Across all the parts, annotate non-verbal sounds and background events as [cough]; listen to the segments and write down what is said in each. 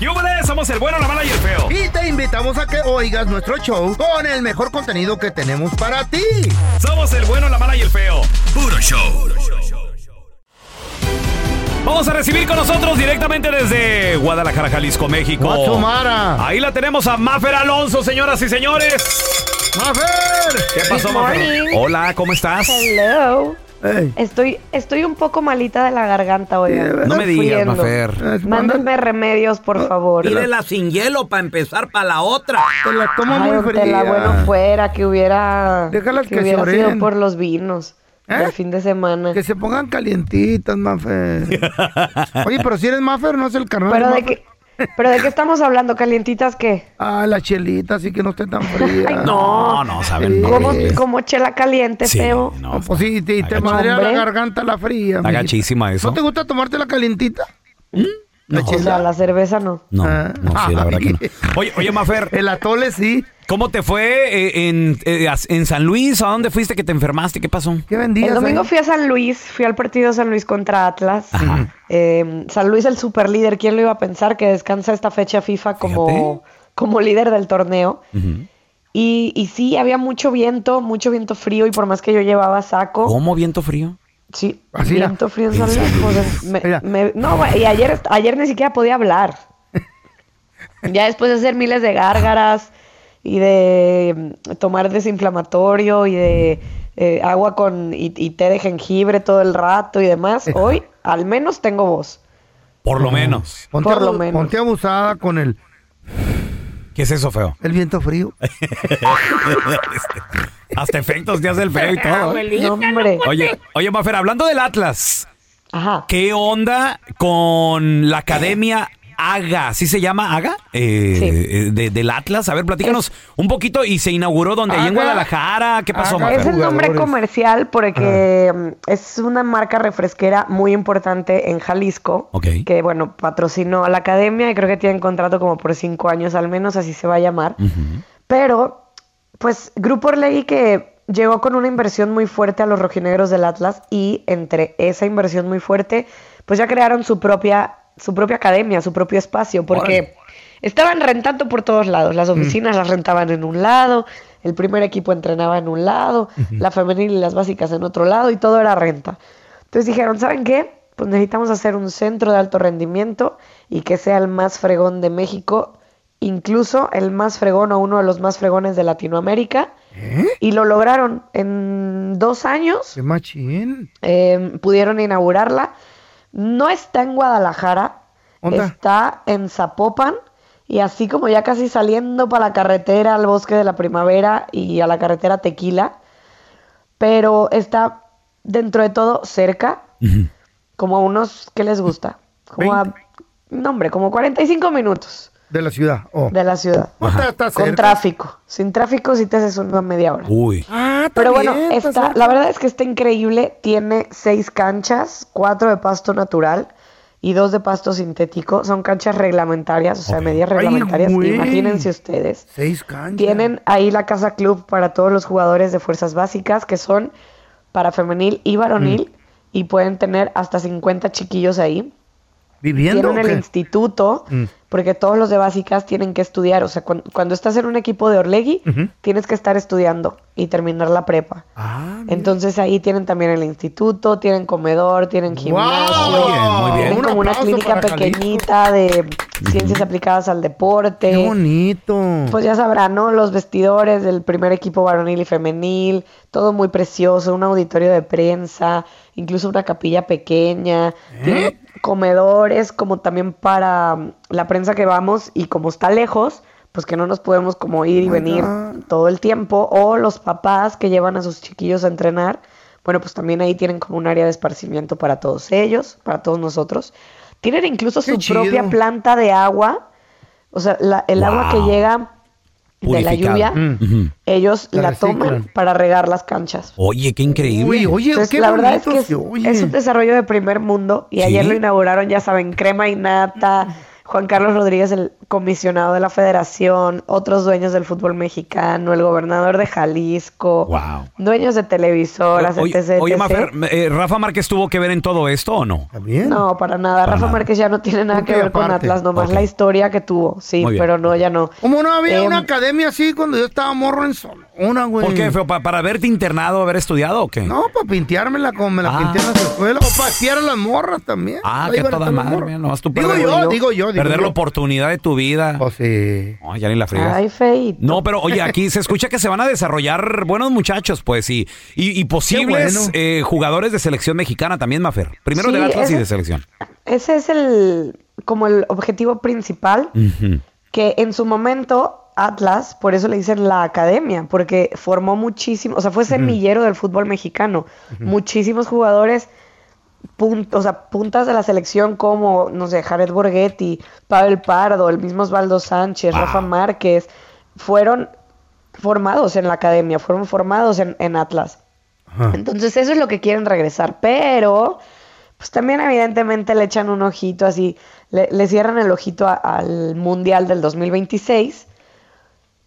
¡Yúbales! Somos el bueno, la mala y el feo. Y te invitamos a que oigas nuestro show con el mejor contenido que tenemos para ti. Somos el bueno, la mala y el feo. Puro show. Vamos a recibir con nosotros directamente desde Guadalajara, Jalisco, México. Guachumara. Ahí la tenemos a Mafer Alonso, señoras y señores. ¡Mafer! ¿Qué pasó, Mafer? Hola, ¿cómo estás? Hello. Ey. Estoy, estoy un poco malita de la garganta hoy. No me digas, Mafer. Manda- Mándenme remedios, por favor. Pídela sin hielo para empezar para la otra. Te la toma Ay, muy don fría. Tela, bueno fuera que hubiera, Déjalas que se hubiera sido por los vinos ¿Eh? del fin de semana. Que se pongan calientitas, Mafer. [laughs] Oye, pero si eres Mafer, no es el carnal Pero de qué, pero de qué estamos hablando, calientitas qué? Ah, la chelita, así que no esté tan fría. Ay, No, no, saben. Sí. Como, como chela caliente, Sí, feo. no, No, pues sí, te, te madrea la garganta la fría. Está gachísima eso. ¿No te gusta tomarte la calientita? La O sea, la cerveza no. No, Ah. no, sí, la verdad que no. [laughs] Oye, oye, Mafer, El atole sí. ¿Cómo te fue eh, en, eh, en San Luis? ¿A dónde fuiste que te enfermaste? ¿Qué pasó? ¿Qué vendías El domingo ahí? fui a San Luis, fui al partido San Luis contra Atlas. Ajá. Eh, San Luis el super líder, ¿quién lo iba a pensar que descansa esta fecha FIFA como, Fíjate. como líder del torneo? Y, y sí, había mucho viento, mucho viento frío y por más que yo llevaba saco, ¿Cómo viento frío? sí, Así viento frío en ¿En San Luis. Pues, me- me- no, güey, y ayer, ayer ni siquiera podía hablar. [laughs] Ya después de hacer miles de gárgaras y de mm, tomar desinflamatorio y de eh, agua con y, y té de jengibre todo el rato y demás, [laughs] hoy al menos tengo voz. Por lo menos. Ponte, Por lo menos. ponte abusada con el, ¿Qué es eso, feo? el viento frío. [laughs] Hasta efectos te hace el feo y todo. ¿eh? No, hombre. Oye, oye, Mafer, hablando del Atlas, Ajá. ¿qué onda con la academia AGA? ¿Sí se llama AGA? Eh, Sí. eh, de- del Atlas. A ver, platícanos un poquito. Y se inauguró donde, ahí en. Guadalajara. ¿Qué pasó, AGA. Mafer? Es el nombre comercial porque mm, es una marca refresquera muy importante en Jalisco. Ok. Que, bueno, patrocinó a la academia y creo que tienen contrato como por cinco años al menos, así se va a llamar. Pero, pues, Grupo Orlegui que llegó con una inversión muy fuerte a los rojinegros del Atlas y entre esa inversión muy fuerte, pues ya crearon su propia, su propia academia, su propio espacio, porque estaban rentando por todos lados. Las oficinas las rentaban en un lado, el primer equipo entrenaba en un lado, la femenil y las básicas en otro lado y todo era renta. Entonces dijeron, ¿saben qué? Pues necesitamos hacer un centro de alto rendimiento y que sea el más fregón de México, incluso el más fregón o uno de los más fregones de Latinoamérica. Y lo lograron en dos años. Qué machín. eh, pudieron inaugurarla. No está en Guadalajara, está en Zapopan Y así como ya casi saliendo para la carretera al bosque de la primavera y a la carretera Tequila, pero está dentro de todo cerca, como a unos, ¿qué les gusta? Como a, no hombre, como 45 minutos De la ciudad. Oh. de la ciudad. Con cerca. tráfico. Sin tráfico sí te haces una media hora. Uy. Ah, Pero bueno, bien, está la verdad es que está increíble. Tiene seis canchas, cuatro de pasto natural y dos de pasto sintético. Son canchas reglamentarias, o sea, Ok. medidas Ay, reglamentarias. Imagínense ustedes. Seis canchas. Tienen ahí la casa club para todos los jugadores de fuerzas básicas, que son para femenil y varonil, Mm. y pueden tener hasta 50 chiquillos ahí. ¿Viviendo Tienen el instituto, Mm. Porque todos los de básicas tienen que estudiar. O sea, cuan- cuando, estás en un equipo de Orlegui, Ujú. tienes que estar estudiando y terminar la prepa. Ah. Entonces ahí tienen también el instituto, tienen comedor, tienen gimnasio, ¡Wow! Muy bien, muy bien. tienen Un como una clínica Jalisco. pequeñita de ciencias aplicadas al deporte. Qué bonito. Pues ya sabrán, ¿no? Los vestidores del primer equipo varonil y femenil, todo muy precioso, un auditorio de prensa, incluso una capilla pequeña, tiene comedores como también para mm, la prensa que vamos y como está lejos, pues que no nos podemos como ir y my venir todo el tiempo, o los papás que llevan a sus chiquillos a entrenar, bueno, pues también ahí tienen como un área de esparcimiento para todos ellos, para todos nosotros. Tienen incluso Qué su propia planta de agua, o sea, la- el agua que llega de la lluvia, Mm. Ellos La toman para regar las canchas. Oye, qué increíble. Uy, oye, Entonces, qué la verdad es que es, un desarrollo de primer mundo y Sí. ayer lo inauguraron, ya saben, crema y nata, Juan Carlos Rodríguez, el comisionado de la federación, otros dueños del fútbol mexicano, el gobernador de Jalisco, Wow. dueños de televisoras, Oye, etc. oye, etc. Mafer, eh, ¿Rafa Márquez tuvo que ver en todo esto o no? No, para nada. Para Rafa nada. Márquez ya no tiene nada que ver con. Atlas, nomás la historia que tuvo. Sí, pero no, ya no. ¿Cómo no había Em, una academia así cuando yo estaba morro en Sonora, güey? ¿Por qué, feo? ¿Pa- ¿Para haberte internado, haber estudiado o qué? No, para pinteármela como me la Ah. pinté en las escuelas. O para espiar a las morras también. Ah, Ahí a toda madre, mira, nomás tú Digo yo, digo yo, digo Perder la oportunidad de tu vida. Pues sí. No, ya ni la friegas. Ay, feito. No, pero oye, aquí se escucha que se van a desarrollar buenos muchachos, pues, y, y, y posibles bueno. eh, jugadores de selección mexicana también, Mafer. Primero Sí, de Atlas y de selección. Ese es el como el objetivo principal que en su momento Atlas, por eso le dicen la academia, porque formó muchísimo, o sea, fue semillero del fútbol mexicano. Muchísimos jugadores, pun- o sea, puntas de la selección como, no sé, Jared Borghetti, Pavel Pardo, el mismo Osvaldo Sánchez, Wow. Rafa Márquez, fueron formados en la academia, fueron formados en, en Atlas. Entonces eso es lo que quieren regresar, pero pues también evidentemente le echan un ojito así, le, le cierran el ojito a- al Mundial del 2026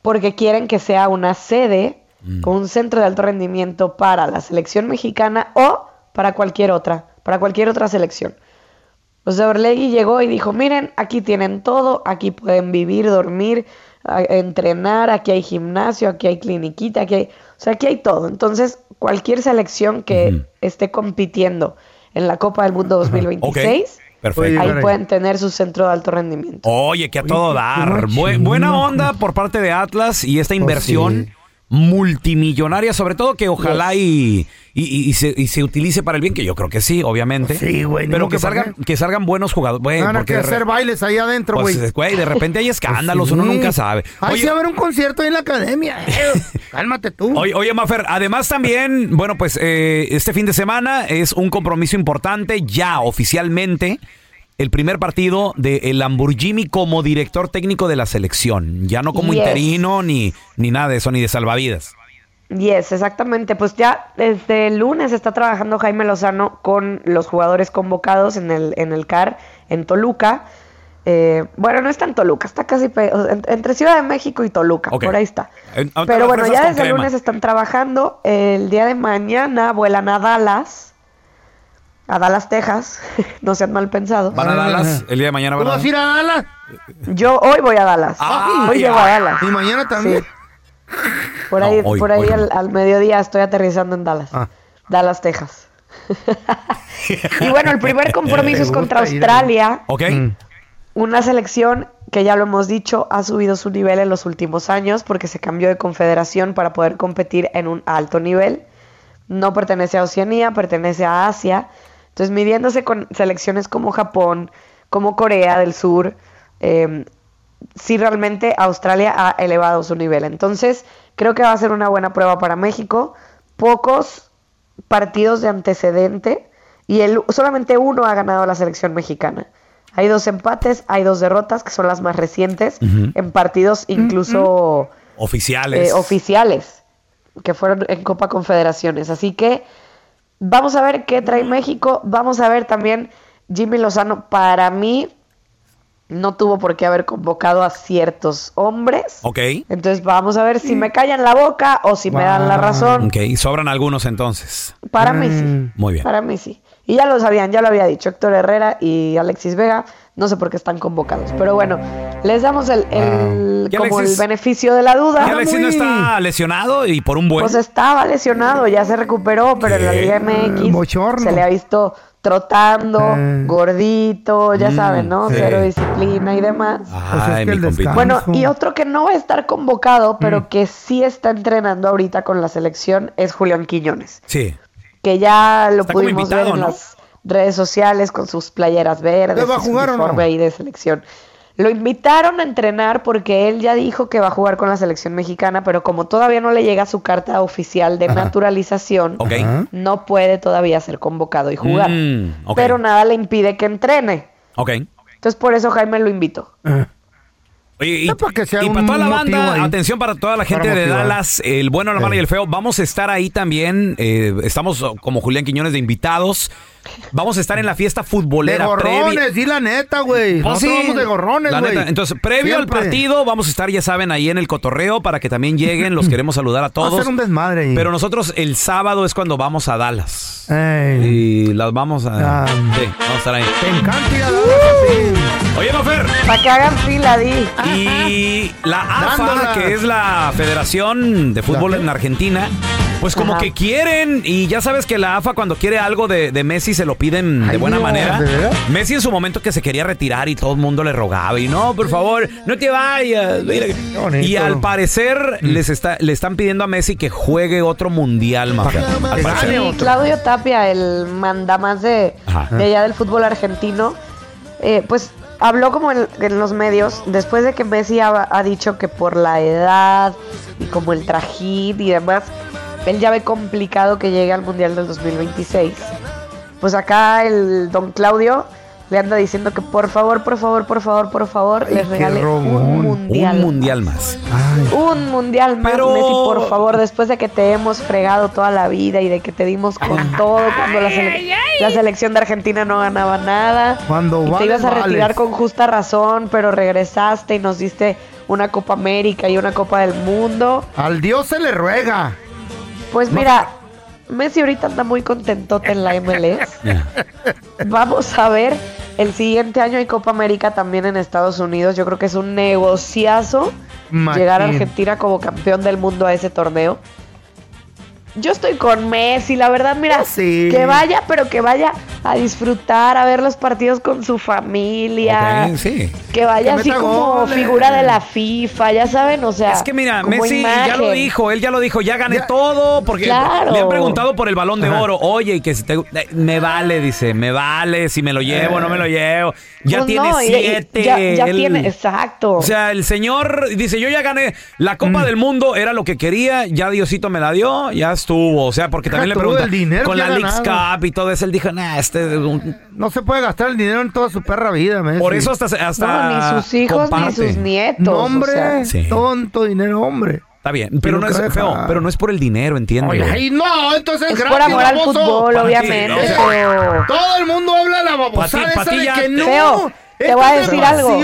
porque quieren que sea una sede con un centro de alto rendimiento para la selección mexicana o para cualquier otra, para cualquier otra selección. O sea, Orlegui llegó y dijo, miren, aquí tienen todo, aquí pueden vivir, dormir, entrenar, aquí hay gimnasio, aquí hay cliniquita, aquí hay... O sea, aquí hay todo. Entonces, cualquier selección que esté compitiendo en la Copa del Mundo 2026, Perfecto. Oye, ahí pueden tener su centro de alto rendimiento. Oye, que a todo dar. Bu- buena onda por parte de Atlas y esta inversión sí. Multimillonaria, sobre todo que ojalá y, y- se, y se utilice para el bien, que yo creo que sí, obviamente. Pues sí, güey, Pero que salgan, que salgan buenos jugadores. Güey, Van a porque que hacer bailes ahí adentro, güey. pues, güey, de repente hay [laughs] escándalos, Pues uno sí. nunca sabe. Ay, Oye, sí, va a haber un concierto ahí en la academia. eh. [laughs] Cálmate tú. Oye, oye, Mafer, además también, bueno, pues eh, este fin de semana es un compromiso importante, ya oficialmente, el primer partido de el Lamborghini como director técnico de la selección, ya no como Yes. interino ni, ni nada de eso, ni de salvavidas. Yes, exactamente. Pues ya desde el lunes está trabajando Jaime Lozano con los jugadores convocados en el, en el CAR en Toluca. Eh, bueno, no está en Toluca, está casi entre Ciudad de México y Toluca, por ahí está. En- Pero bueno, ya desde el lunes están trabajando. El día de mañana vuelan a Dallas, a Dallas, Texas. [laughs] no sean mal pensados. Van a Dallas, el día de mañana ¿Tú van a vas a ir a Dallas? Yo hoy voy a Dallas. Ah, hoy llego a Dallas. Y mañana también. Sí. Por No, ahí, hoy, por ahí hoy al, al mediodía estoy aterrizando en Dallas. Ah. Dallas, Texas. [laughs] y bueno, el primer [laughs] compromiso es contra Australia, ¿Ok? Mm. una selección que ya lo hemos dicho, ha subido su nivel en los últimos años porque se cambió de confederación para poder competir en un alto nivel. No pertenece a Oceanía, pertenece a Asia. Entonces, midiéndose con selecciones como Japón, como Corea del Sur, eh, si realmente Australia ha elevado su nivel. Entonces, creo que va a ser una buena prueba para México. Pocos partidos de antecedente y el, solamente uno ha ganado la selección mexicana. Hay dos empates, hay dos derrotas, que son las más recientes, en partidos incluso Oficiales. eh, oficiales, que fueron en Copa Confederaciones. Así que vamos a ver qué trae México. Vamos a ver también Jimmy Lozano. Para mí, no tuvo por qué haber convocado a ciertos hombres. Ok. Entonces vamos a ver si me callan la boca o si me dan la razón. Ok, sobran algunos entonces. Para mí sí. Muy bien. Para mí sí. Y ya lo sabían, ya lo había dicho Héctor Herrera y Alexis Vega. No sé por qué están convocados. Pero bueno, les damos el, el- Y como Alexis- el beneficio de la duda. Y Alexis no está lesionado y por un buen. Pues estaba lesionado, ya se recuperó, pero en la. Liga MX bochorno. se le ha visto trotando, Eh. gordito, ya Mm, saben, ¿no? sí. Cero disciplina y demás. Pues es Ay, que mi Bueno, y otro que no va a estar convocado, pero Mm. que sí está entrenando ahorita con la selección es Julián Quiñones, Sí. que ya lo Está pudimos invitado, ver en ¿no? las redes sociales con sus playeras verdes, ¿Va a su jugar o no? uniforme ahí de selección. Lo invitaron a entrenar porque él ya dijo que va a jugar con la selección mexicana, pero como todavía no le llega su carta oficial de naturalización, no puede todavía ser convocado y jugar. Mm, ok. Pero nada le impide que entrene. Entonces por eso Jaime lo invitó. Oye, y, No, para que sea y un para toda la banda, ahí. atención para toda la gente de. Dallas, el bueno, la mala y el feo. Vamos a estar ahí también. eh, estamos como Julián Quiñones de invitados. Vamos a estar en la fiesta De futbolera previa. gorrones, di la neta, güey. Pues Nosotros sí, vamos de gorrones, la güey. neta. Entonces, previo al partido, vamos a estar, ya saben, ahí en el cotorreo para que también lleguen. Los [laughs] queremos saludar a Va a todos. ser un desmadre ahí. Pero nosotros el sábado es cuando vamos a Dallas. Ey, Y las vamos a. Ah. Sí, vamos a estar ahí. te encanta ir a Dallas. Oye, Mafer. Para que hagan fila, di. Y la AFA, que es la Federación de Fútbol en Argentina, pues como Ajá. que quieren, y ya sabes que la AFA cuando quiere algo de, de Messi se lo piden de Ay, buena manera. ¿de verdad? Messi en su momento que se quería retirar y todo el mundo le rogaba y no, por favor, no te vayas. mira". bonito. Y al parecer les está, le están pidiendo a Messi que juegue otro mundial, Mafer. Al que parecer. gane Sí, Claudio Tapia, el mandamás de, Ajá. de allá del fútbol argentino, eh, pues habló como en, los medios, después de que Messi ha, ha dicho que por la edad y como el trajín y demás, él ya ve complicado que llegue al Mundial del 2026. Pues acá el don Claudio le anda diciendo que por favor, por favor, por favor, por favor, Ay, les regale un mundial. Un mundial más. Ay, Un mundial más, Pero- Messi, por favor, después de que te hemos fregado toda la vida y de que te dimos con todo cuando la, sele- la selección de Argentina no ganaba nada. Cuando y te vales, ibas a retirar vales. con justa razón, pero regresaste y nos diste una Copa América y una Copa del Mundo. al Dios se le ruega. Pues mira, Messi ahorita anda muy contentote en la MLS. Vamos a ver, el siguiente año hay Copa América también en Estados Unidos. Yo creo que es un negociazo llegar a Argentina como campeón del mundo a ese torneo. Yo estoy con Messi, la verdad, mira, Yo sí. que vaya, pero que vaya a disfrutar, a ver los partidos con su familia. Ok, sí. Que vaya Que así como goles. figura de la FIFA, ya saben, o sea. Es que mira, Messi ya lo dijo, él ya lo dijo, ya gané Ya. todo, porque Claro. le han preguntado por el balón de Ajá. oro. Oye, y que si te eh, me vale, dice, me vale, si me lo llevo, no me lo llevo. Ya Pues tiene no, y- y siete. Ya, ya él- tiene, exacto. O sea, el señor dice, yo ya gané la Mm. Copa del Mundo, era lo que quería, ya Diosito me la dio, ya estuvo. O sea, porque también le el dinero con la Leagues. Cup y todo eso, él dijo, nah, este... un- No se puede gastar el dinero en toda su perra vida, Messi. Por eso hasta... hasta no, ni sus hijos comparte. ni sus nietos. No, o hombre. sea. Sí. Tonto dinero, hombre. Está bien, pero no es feo, pero no es por el dinero, entiendo. Oye, ay, no, entonces Es gratis, por amor al fútbol, obviamente, o sea, pero... Todo el mundo habla la babosada esa de que no. Feo, te voy a decir algo.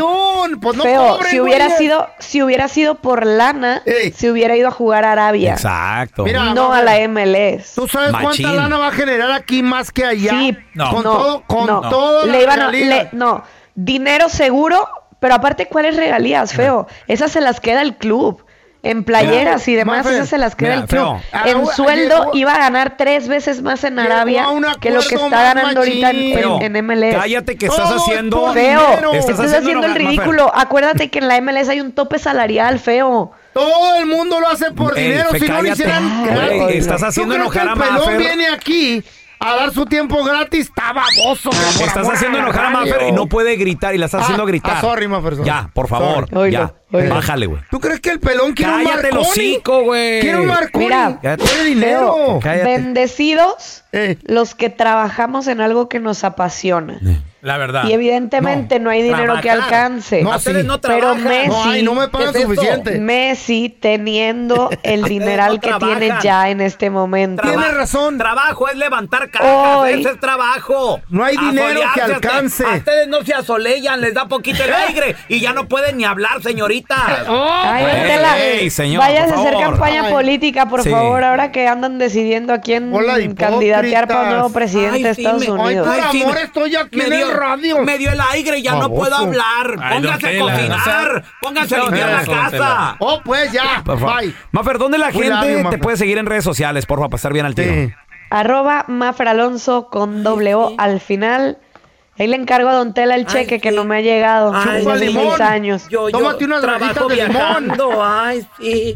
Pues no Feo, cobren, si hubiera sido, si hubiera sido por lana, Ey. si hubiera ido a jugar a Arabia, Exacto. Mira, no a la. MLS. ¿Tú sabes Machín. cuánta lana va a generar aquí más que allá? Sí, No. Con no, todo, con no. todo Le iban le- no, dinero seguro, pero aparte, ¿cuáles regalías, feo? Esas se las queda el club. En playeras y demás, esas se las queda mira, el club. feo. Ah, En sueldo iba a ganar tres veces más en Arabia que lo que está ganando ahorita en, MLS. Cállate que estás es haciendo... Feo, estás, Estás haciendo, el ridículo. Acuérdate que en la MLS hay un tope salarial, feo. Todo el mundo lo hace por Ey, dinero. fe, si no lo hicieran estás ¿Tú haciendo enojar a el pelón Maffer? viene aquí a dar su tiempo gratis, está baboso. Estás haciendo enojar a. Maffer y no puede gritar y la estás Ah, haciendo gritar. ah, sorry, Maffer, sorry. Ya, por favor. Sorry. Ya. Bájale, güey. ¿Tú crees que el pelón quiere un Cállate el Marconi? hocico, güey. Quiere un Marconi. Mira. quiere dinero. Cállate. Bendecidos Eh. los que trabajamos en algo que nos apasiona. La verdad. Y evidentemente no, hay dinero que alcance. No, Ustedes sí. no Pero trabajan. Messi, No, ay, no me pagan suficiente. Messi teniendo [laughs] el dineral no que trabajan. tiene ya en este momento. Tiene razón. Trabajo es levantar cajas, Hoy- ese es trabajo. No hay dinero que alcance. A ustedes no se asolean, les da poquito el aire y ya no pueden ni hablar, señorita. [laughs] Ay, Ey, don Tela, ey, señor, por a hacer favor. campaña Ay. política, por Sí. favor, ahora que andan decidiendo a quién Hola, candidatear para nuevo presidente Ay, de sí, Estados me- Unidos. Ay, por sí, amor, me- estoy aquí me en el dio- radio. Me dio el aire, ya no puedo hablar. Pónganse a cocinar, pónganse a limpiar la casa. Oh, pues ya. Por favor. Bye. Maffer, ¿dónde la gente te puede seguir en redes sociales, porfa, para estar bien al tiro? Arroba Mafra Alonso con doble O al final. Ahí le encargo a Don Tela el cheque que sí. no me ha llegado Ay, desde chupa hace limón. años. Yo, yo Tómate unas trabajo de limón. viajando, ay, sí.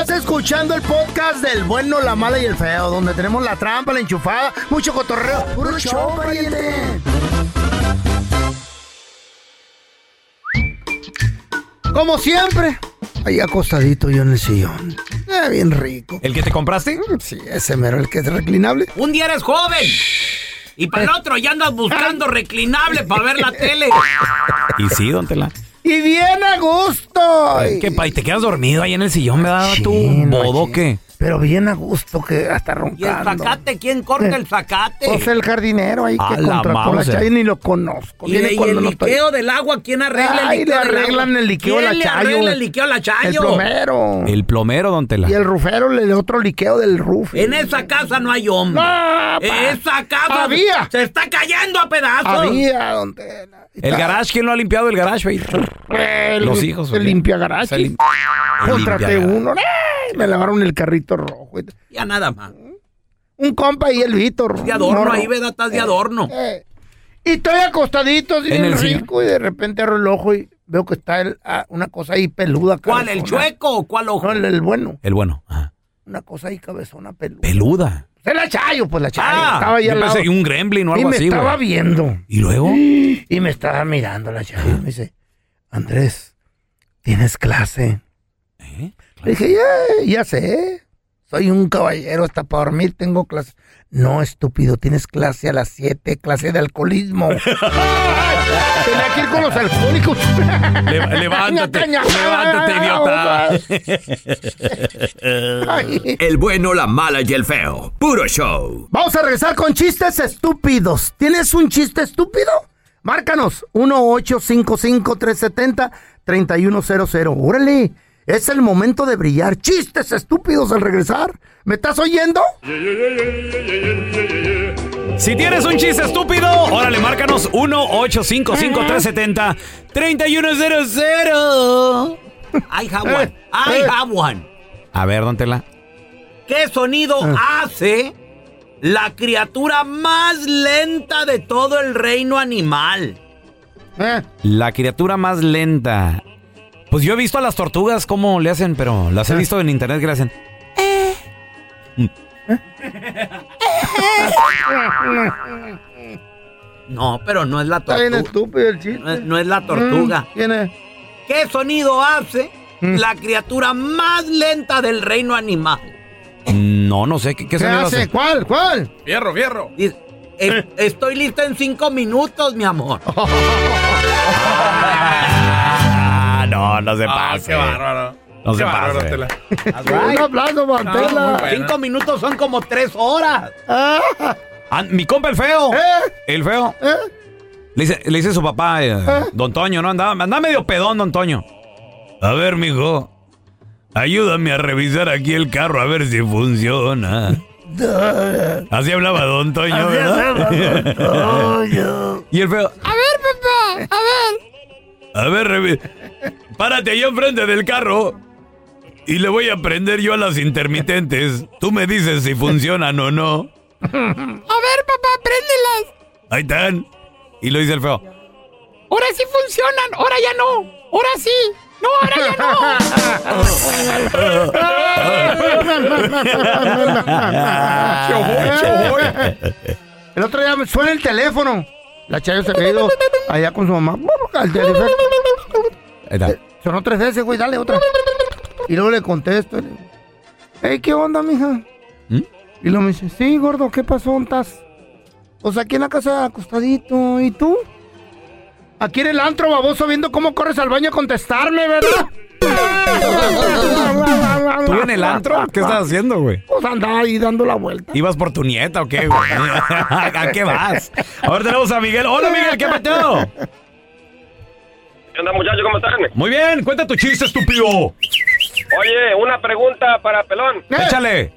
Estás escuchando el podcast del bueno, la mala y el feo, donde tenemos la trampa, la enchufada, mucho cotorreo. ¡Puro show, pariente! Como siempre, ahí acostadito yo en el sillón. Eh, bien rico. ¿El que te compraste? Sí, ese mero, el que es reclinable. Un día eres joven y para el otro ya andas buscando [laughs] reclinable para ver la tele. [laughs] Y sí, don Tela. Y bien a gusto. ¿Qué, pa? ¿Y te quedas dormido ahí en el sillón, verdad, tú? no, ¿Bodoque? Pero bien a gusto que hasta ¿Y el roncando. zacate? ¿Quién corta el zacate? Pues el jardinero ahí A que la contrató la. Chayo ni lo conozco. ¿Y, Viene y cuando el no estoy. liqueo del agua? ¿Quién arregla Ay, el liqueo le del arreglan agua? el liqueo a la ¿Quién le Chayo? arregla el liqueo a la Chayo? El plomero. El plomero, don Tela. Y el rufero, el otro liqueo del roof. En esa casa no hay hombre. No, pa. Esa casa Había. se está cayendo a pedazos. Había, don Tela. El garage, ¿quién lo ha limpiado el garage, güey? El- Los hijos, El limpia Se garaje. lim- Contraté uno. ¡ay! Me lavaron el carrito rojo. Ya nada más. Un compa y el Víctor. De adorno morro. ahí, ¿verdad? Estás de adorno. Eh, Y estoy acostadito así En el rico y de repente abro el ojo y veo que está el- ah, una cosa ahí peluda. ¿Cuál? ¿El chueco o cuál ojo? No, el, el bueno. El bueno. Ajá. Una cosa ahí cabezona peluda. Peluda. Es la Chayo, pues la Chayo. Ah, estaba ahí yo al lado. pensé un gremlin o y algo me así, estaba güey. viendo. ¿Y luego? Y me estaba mirando la Chayo. Me dice, Andrés, ¿tienes clase? ¿Eh? Le dije, ya, ya sé. Soy un caballero, hasta para dormir tengo clase. No, estúpido, tienes clase a las 7, clase de alcoholismo. [laughs] Tenía que ir con los alcohólicos. Le- [laughs] levántate, levántate, idiota. [laughs] El bueno, la mala y el feo. Puro show. Vamos a regresar con chistes estúpidos. ¿Tienes un chiste estúpido? Márcanos 1-855-370-3100. Órale, es el momento de brillar. Chistes estúpidos al regresar. ¿Me estás oyendo? Si tienes un chiste estúpido, órale, márcanos 1-855-370-3100. I have one. I have one. A ver, don Tela. ¿Qué sonido Ah. hace la criatura más lenta de todo el reino animal? Eh, La criatura más lenta. Pues yo he visto a las tortugas cómo le hacen, pero las he visto en internet que le hacen. [laughs] No, pero no es la Está bien tortuga. estúpido el chiste. No es, no es la tortuga. Mm, ¿Quién es? ¿Qué sonido hace Mm. la criatura más lenta del reino animal? No, no sé. ¿Qué, qué ¿Qué sonido hace? hace? ¿Cuál? ¿Cuál? Fierro, fierro. Dice, "Es- [laughs] estoy listo en cinco minutos, mi amor. [laughs] Ah, no, no se Ah, pase. qué bárbaro. No se pase. [laughs] Un aplauso, Mantela. Cinco minutos son como tres horas. Ah, Ah, mi compa el feo. ¿Eh? El feo. ¿Eh? Le dice, le dice su papá, eh, don Toño, ¿no? Andaba, andaba medio pedón, don Toño. A ver, mijo. Ayúdame a revisar aquí el carro a ver si funciona. [laughs] Así hablaba don Toño, ¿verdad? [laughs] y el feo. A ver, papá, a ver. A ver, revi- párate ahí enfrente del carro. Y le voy a prender yo a las intermitentes. Tú me dices si funcionan o no. A ver, papá, préndelas. Ahí están. Y lo dice el feo. Ahora sí funcionan, ahora ya no. Ahora sí. No, ahora El otro día me suena el teléfono. La Chayo se había ido allá con su mamá. Al teléfono. Ahí está. Sonó tres veces, güey, dale otra. Y luego le contesto. le digo, Hey, ¿qué onda, mija? ¿Mm? Y luego me dice, sí, gordo, ¿qué pasó? ¿Dónde ¿Estás? Pues aquí en la casa acostadito. ¿Y tú? Aquí en el antro, baboso, viendo cómo corres al baño a contestarme, ¿verdad? ¿Tú en el antro? ¿Qué estás haciendo, güey? Pues andaba ahí dando la vuelta. ¿Ibas por tu nieta o qué, güey? [laughs] ¿A qué vas? Ahora tenemos a Miguel. Hola, Miguel, ¿qué mateo? ¿Qué onda, muchachos? ¿Cómo están? Muy bien, cuenta tu chiste, estúpido. Oye, una pregunta para Pelón. Échale.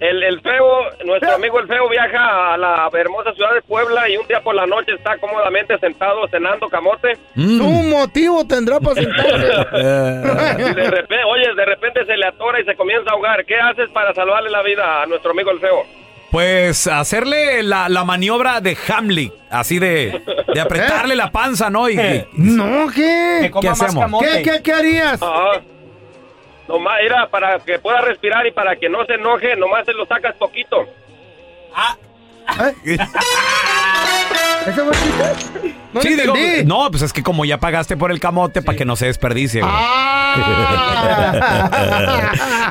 El, el feo, nuestro amigo el feo viaja a la hermosa ciudad de Puebla y un día por la noche está cómodamente sentado cenando camote. Mm. Un motivo tendrá para [laughs] sentarse. Y de repente, oye, de repente se le atora y se comienza a ahogar. ¿Qué haces para salvarle la vida a nuestro amigo el feo? Pues hacerle la, la maniobra de Hamlet, así de, de apretarle la panza, ¿no? Y, y- [laughs] no, ¿qué? ¿Qué hacemos? ¿Qué, qué, qué harías? Ajá. Nomás era para que pueda respirar y para que no se enoje, nomás se lo sacas poquito. [laughs] ¿Ese fue? No Sí, digo, no, pues es que como ya pagaste por el camote, para que no se desperdicie, güey. Ah.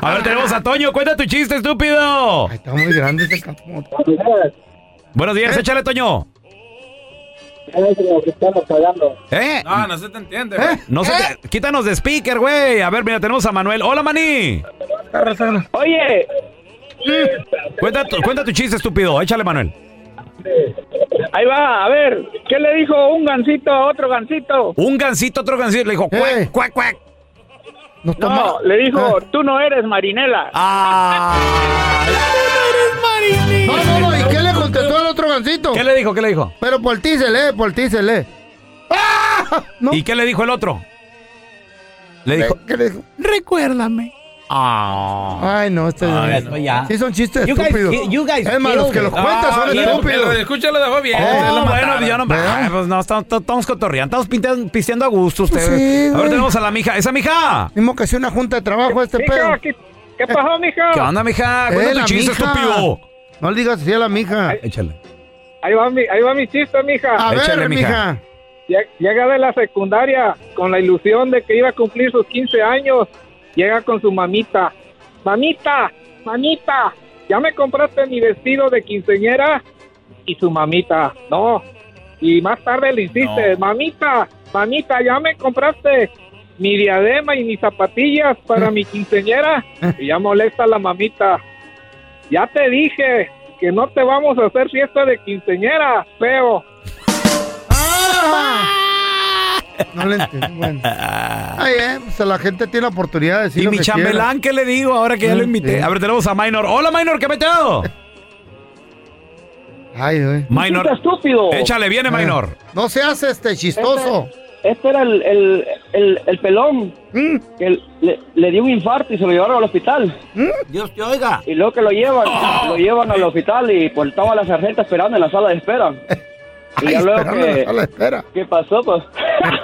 [laughs] A ver, tenemos a Toño. Cuenta tu chiste, estúpido. Está muy grande ese camote. Buenos días, échale, Toño. ¿Eh? No, no se te entiende, güey. No sé, quítanos de speaker, güey. A ver, mira, tenemos a Manuel. Hola, Mani. Oye, Cuenta tu, cuenta tu chiste, estúpido. Échale, Manuel. Ahí va, a ver, ¿qué le dijo un gancito a otro gancito? Un gancito, otro gancito. Le dijo, cuac, cuac, cuac. No, le dijo, tú no eres marinela. Ah. No, no, no, ¿y qué le contestó el otro gancito? ¿Qué le dijo? ¿Qué le dijo? Pero por ti se lee, por ti se lee. ¿Y qué le dijo el otro? Le dijo, ¿Qué le dijo? recuérdame. Ay, no, este Ay, no, ya. Sí son chistes You guys- estúpidos. you guys es más, los que los cuentan son Ah, estúpidos. Escucha lo dejó bien. Oh, lo bueno, yo no, Ay, pues no, estamos, estamos cotorreando, estamos pisteando a gusto ustedes. Sí, a ver, güey. tenemos a la mija. ¿Esa mija? Mismo que sea una junta de trabajo este Mija, pedo. ¿qué, qué pasó, mija? ¿Qué onda, mija? Eh, Cuenta tu la chiste, mija. estúpido. No le digas así a la mija. Échale. Ahí va mi, ahí va mi chiste, mija. A Échale, ver, mija. mija. Lle- Llega de la secundaria con la ilusión de que iba a cumplir sus 15 años. Llega con su mamita. Mamita, mamita, ¿ya me compraste mi vestido de quinceñera? Y su mamita, no. Y más tarde le insiste, mamita, mamita, ¿ya me compraste mi diadema y mis zapatillas para [laughs] mi quinceñera? Y ya molesta la mamita. Ya te dije que no te vamos a hacer fiesta de quinceñera, feo. No le entendí. Bueno. Ay, eh, pues la gente tiene la oportunidad de decir ¿Y lo mi que chambelán qué le digo ahora que ya lo Mm, invité? sí. A ver, tenemos a Minor. Hola, Minor, ¿qué metido? Ay, güey. Minor. estúpido. Échale, viene, Eh, Minor. No seas este chistoso. este era el, el, el, el pelón que le, le dio un infarto y se lo llevaron al hospital. Dios te oiga. Y luego que lo llevan, [laughs] lo llevan al hospital y pues estaba la sargenta esperando en la sala de espera. [laughs] Y ya luego que, la sala de espera. ¿qué pasó? Pues [laughs]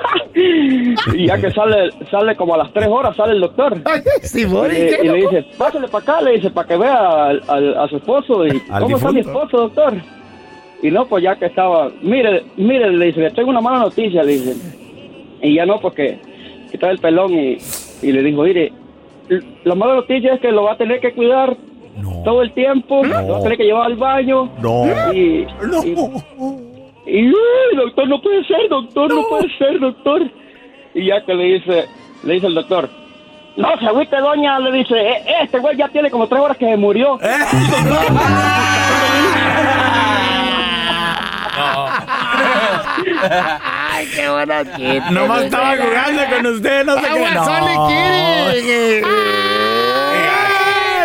y ya que sale, sale como a las tres horas, sale el doctor. Sí, y, le- y le dice, pásale para acá, le dice, para que vea al- al- a su esposo. Y, ¿Cómo está mi esposo, doctor? Y no, pues ya que estaba, mire, mire, le dice, le tengo una mala noticia, le dice. Y ya no, porque estaba el pelón y, y le dijo, mire, la mala noticia es que lo va a tener que cuidar todo el tiempo, lo va a tener que llevar al baño. No. Y, y, y, "Uy, doctor, no puede ser, doctor, no puede ser, doctor. Y ya que le dice, le dice el doctor, no se agüite, doña, le dice, "E- este güey ya tiene como tres horas que se murió. [laughs] Ay, qué bueno Nomás estaba jugando con usted, no sé qué. [laughs]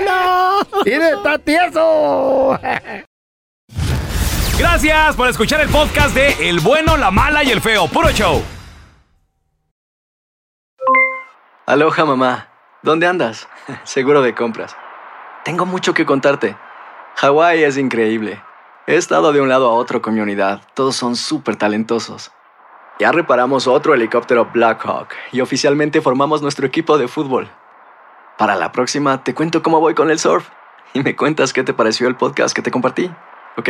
No. ¡Mire, está tieso! [laughs] Gracias por escuchar el podcast de El bueno, la mala y el feo. Puro show. Aloha mamá, ¿dónde andas? [laughs] Seguro de compras. Tengo mucho que contarte. Hawái es increíble. He estado de un lado a otro con mi unidad. Todos son súper talentosos. Ya reparamos otro helicóptero Blackhawk y oficialmente formamos nuestro equipo de fútbol. Para la próxima te cuento cómo voy con el surf y me cuentas qué te pareció el podcast que te compartí, ¿ok?